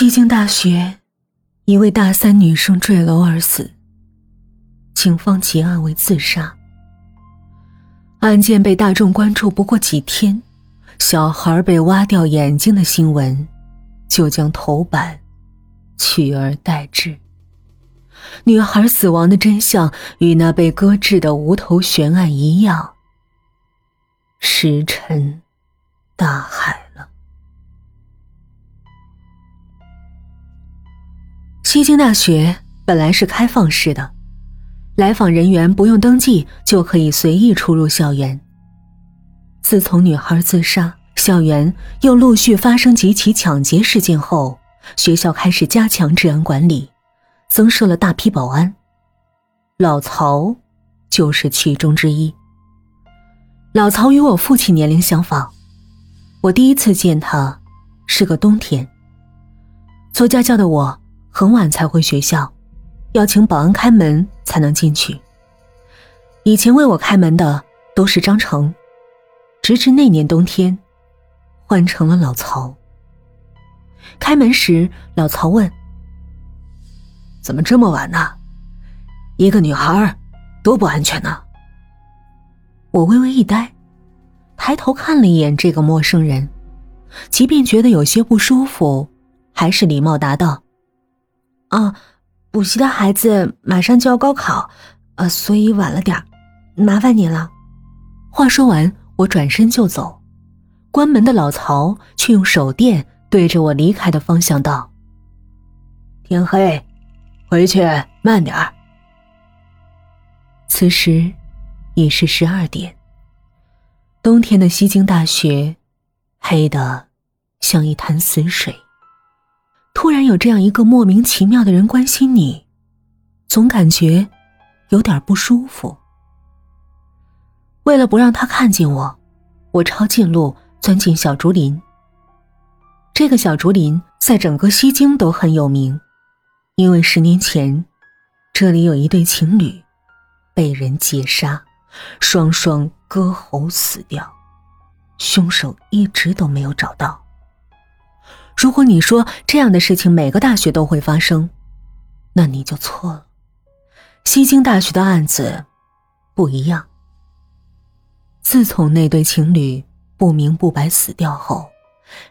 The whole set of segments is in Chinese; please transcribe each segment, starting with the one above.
西京大学，一位大三女生坠楼而死。警方结案为自杀。案件被大众关注不过几天，小孩被挖掉眼睛的新闻就将头版取而代之。女孩死亡的真相与那被搁置的无头悬案一样，石沉大海西京大学本来是开放式的，来访人员不用登记就可以随意出入校园。自从女孩自杀，校园又陆续发生几起抢劫事件后，学校开始加强治安管理。增设了大批保安，老曹就是其中之一。老曹与我父亲年龄相仿，我第一次见他是个冬天。做家教的我很晚才回学校，要请保安开门才能进去。以前为我开门的都是张成，直至那年冬天，换成了老曹。开门时，老曹问。怎么这么晚呢？一个女孩，多不安全呢。我微微一呆，抬头看了一眼这个陌生人，即便觉得有些不舒服，还是礼貌答道：“啊，补习的孩子马上就要高考，呃，所以晚了点麻烦你了。”话说完，我转身就走，关门的老曹却用手电对着我离开的方向道：“天黑。”回去慢点儿。此时已是十二点。冬天的西京大学，黑的像一潭死水。突然有这样一个莫名其妙的人关心你，总感觉有点不舒服。为了不让他看见我，我抄近路钻进小竹林。这个小竹林在整个西京都很有名。因为十年前，这里有一对情侣被人劫杀，双双割喉死掉，凶手一直都没有找到。如果你说这样的事情每个大学都会发生，那你就错了。西京大学的案子不一样。自从那对情侣不明不白死掉后，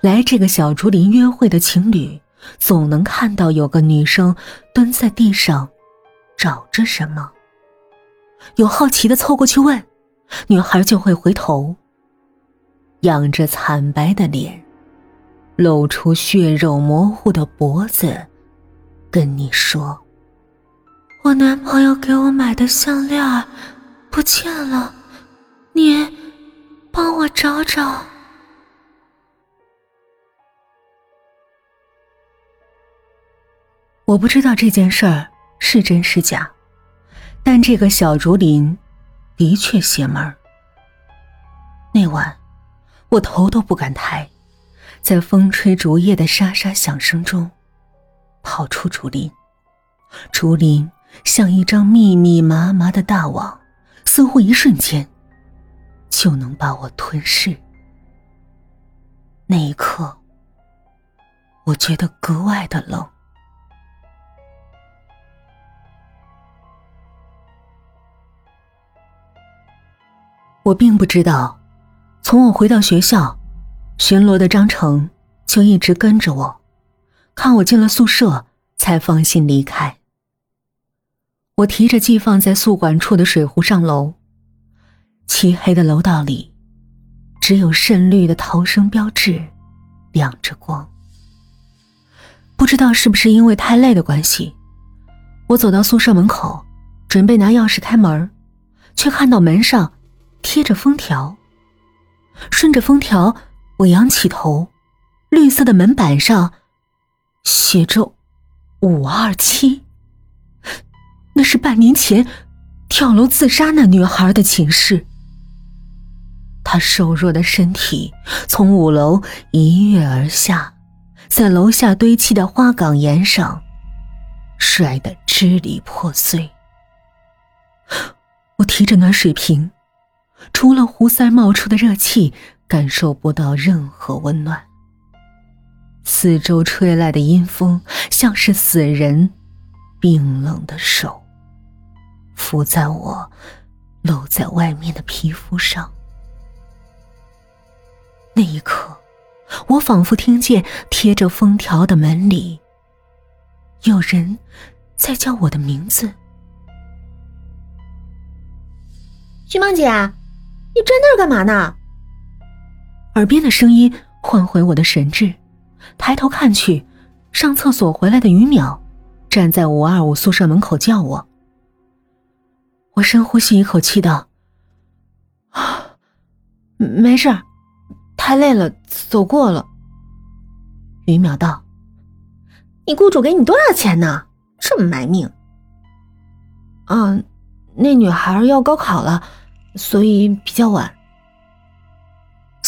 来这个小竹林约会的情侣。总能看到有个女生蹲在地上，找着什么。有好奇的凑过去问，女孩就会回头，仰着惨白的脸，露出血肉模糊的脖子，跟你说：“我男朋友给我买的项链不见了，你帮我找找。” 我不知道这件事儿是真是假，但这个小竹林的确邪门儿。那晚，我头都不敢抬，在风吹竹叶的沙沙响声中，跑出竹林。竹林像一张密密麻麻的大网，似乎一瞬间就能把我吞噬。那一刻，我觉得格外的冷。我并不知道，从我回到学校，巡逻的张成就一直跟着我，看我进了宿舍，才放心离开。我提着寄放在宿管处的水壶上楼，漆黑的楼道里，只有渗绿的逃生标志亮着光。不知道是不是因为太累的关系，我走到宿舍门口，准备拿钥匙开门，却看到门上。贴着封条，顺着封条，我仰起头，绿色的门板上写着“五二七”，那是半年前跳楼自杀那女孩的寝室。她瘦弱的身体从五楼一跃而下，在楼下堆砌的花岗岩上摔得支离破碎。我提着暖水瓶。除了胡塞冒出的热气，感受不到任何温暖。四周吹来的阴风，像是死人冰冷的手，伏在我露在外面的皮肤上。那一刻，我仿佛听见贴着封条的门里有人在叫我的名字。徐梦姐，你站那儿干嘛呢？耳边的声音唤回我的神智。抬头看去，上厕所回来的于淼站在五二五宿舍门口叫我。我深呼吸一口气道：“啊，没事，太累了，走过了。”于淼道：“你雇主给你多少钱呢？这么卖命？”“嗯，那女孩要高考了，所以比较晚。”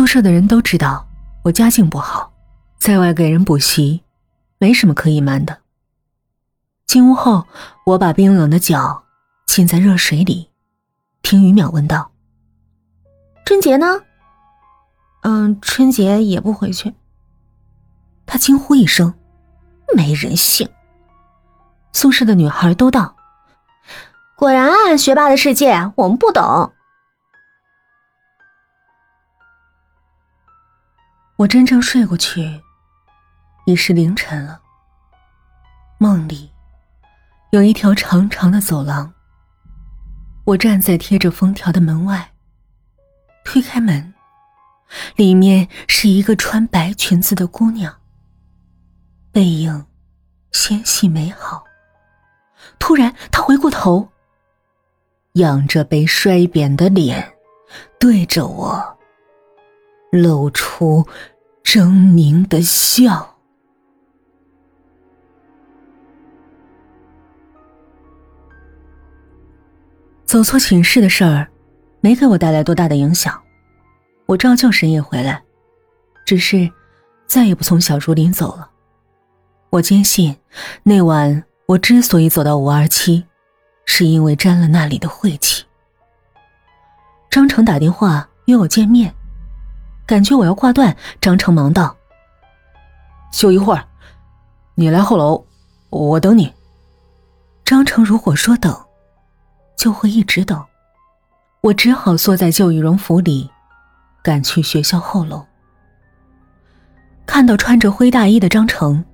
宿舍的人都知道我家境不好。在外给人补习，没什么可隐瞒的。进屋后，我把冰冷的脚浸在热水里，听于淼问道：“春节呢？”“嗯，春节也不回去。”他惊呼一声：“没人性！”宿舍的女孩都道：“果然啊，学霸的世界我们不懂。”我真正睡过去。已是凌晨了。梦里有一条长长的走廊，我站在贴着封条的门外，推开门，里面是一个穿白裙子的姑娘，背影纤细美好。突然，她回过头，仰着被摔扁的脸，对着我露出狰狞的笑。走错寝室的事儿，没给我带来多大的影响。我照旧深夜回来，只是再也不从小竹林走了。我坚信，那晚我之所以走到五二七，是因为沾了那里的晦气。张成打电话约我见面，感觉我要挂断，张成忙道：“就一会儿，你来后楼，我等你。”张成如果说等。就会一直等，我只好缩在旧羽绒服里，赶去学校后楼。看到穿着灰大衣的张成，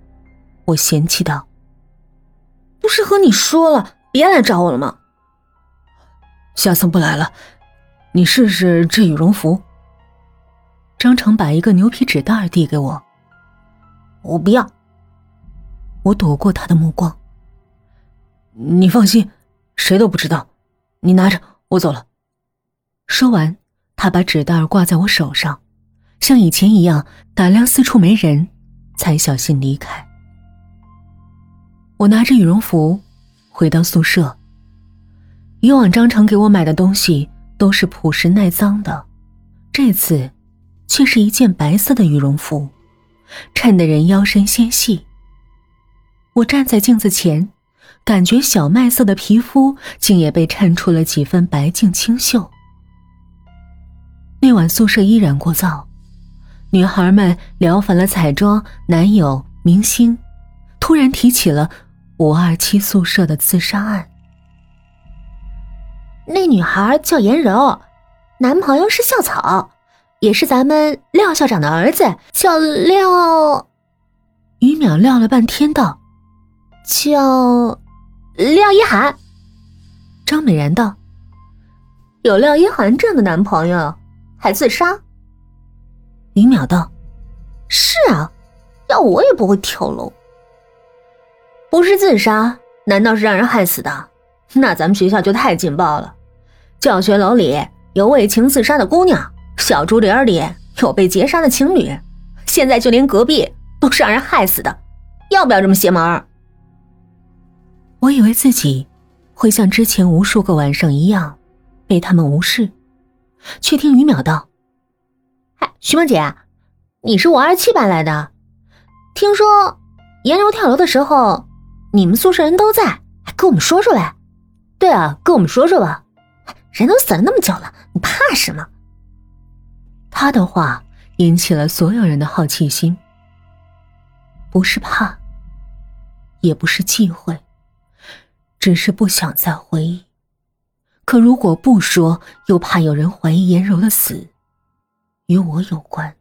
我嫌弃道：“不是和你说了别来找我了吗？下次不来了，你试试这羽绒服。”张成把一个牛皮纸袋递给我，我不要。我躲过他的目光。你放心，谁都不知道。你拿着，我走了。说完，他把纸袋挂在我手上，像以前一样打量四处没人，才小心离开。我拿着羽绒服回到宿舍。以往张成给我买的东西都是朴实耐脏的，这次却是一件白色的羽绒服，衬得人腰身纤细。我站在镜子前。感觉小麦色的皮肤竟也被衬出了几分白净清秀。那晚宿舍依然聒噪，女孩们聊烦了彩妆、男友、明星，突然提起了五二七宿舍的自杀案。那女孩叫颜柔，男朋友是校草，也是咱们廖校长的儿子，叫廖。于淼撂了半天道：“叫。”廖一涵，张美然道：“有廖一涵这样的男朋友，还自杀？”于淼道：“是啊，要我也不会跳楼。不是自杀，难道是让人害死的？那咱们学校就太劲爆了！教学楼里有为情自杀的姑娘，小竹林里有被劫杀的情侣，现在就连隔壁都是让人害死的，要不要这么邪门？”我以为自己会像之前无数个晚上一样被他们无视，却听于淼道：“哎，徐梦姐，你是我二七班来的？听说颜柔跳楼的时候，你们宿舍人都在，跟我们说说呗。对啊，跟我们说说吧。人都死了那么久了，你怕什么？”他的话引起了所有人的好奇心。不是怕，也不是忌讳，只是不想再回忆。可如果不说，又怕有人怀疑颜柔的死与我有关。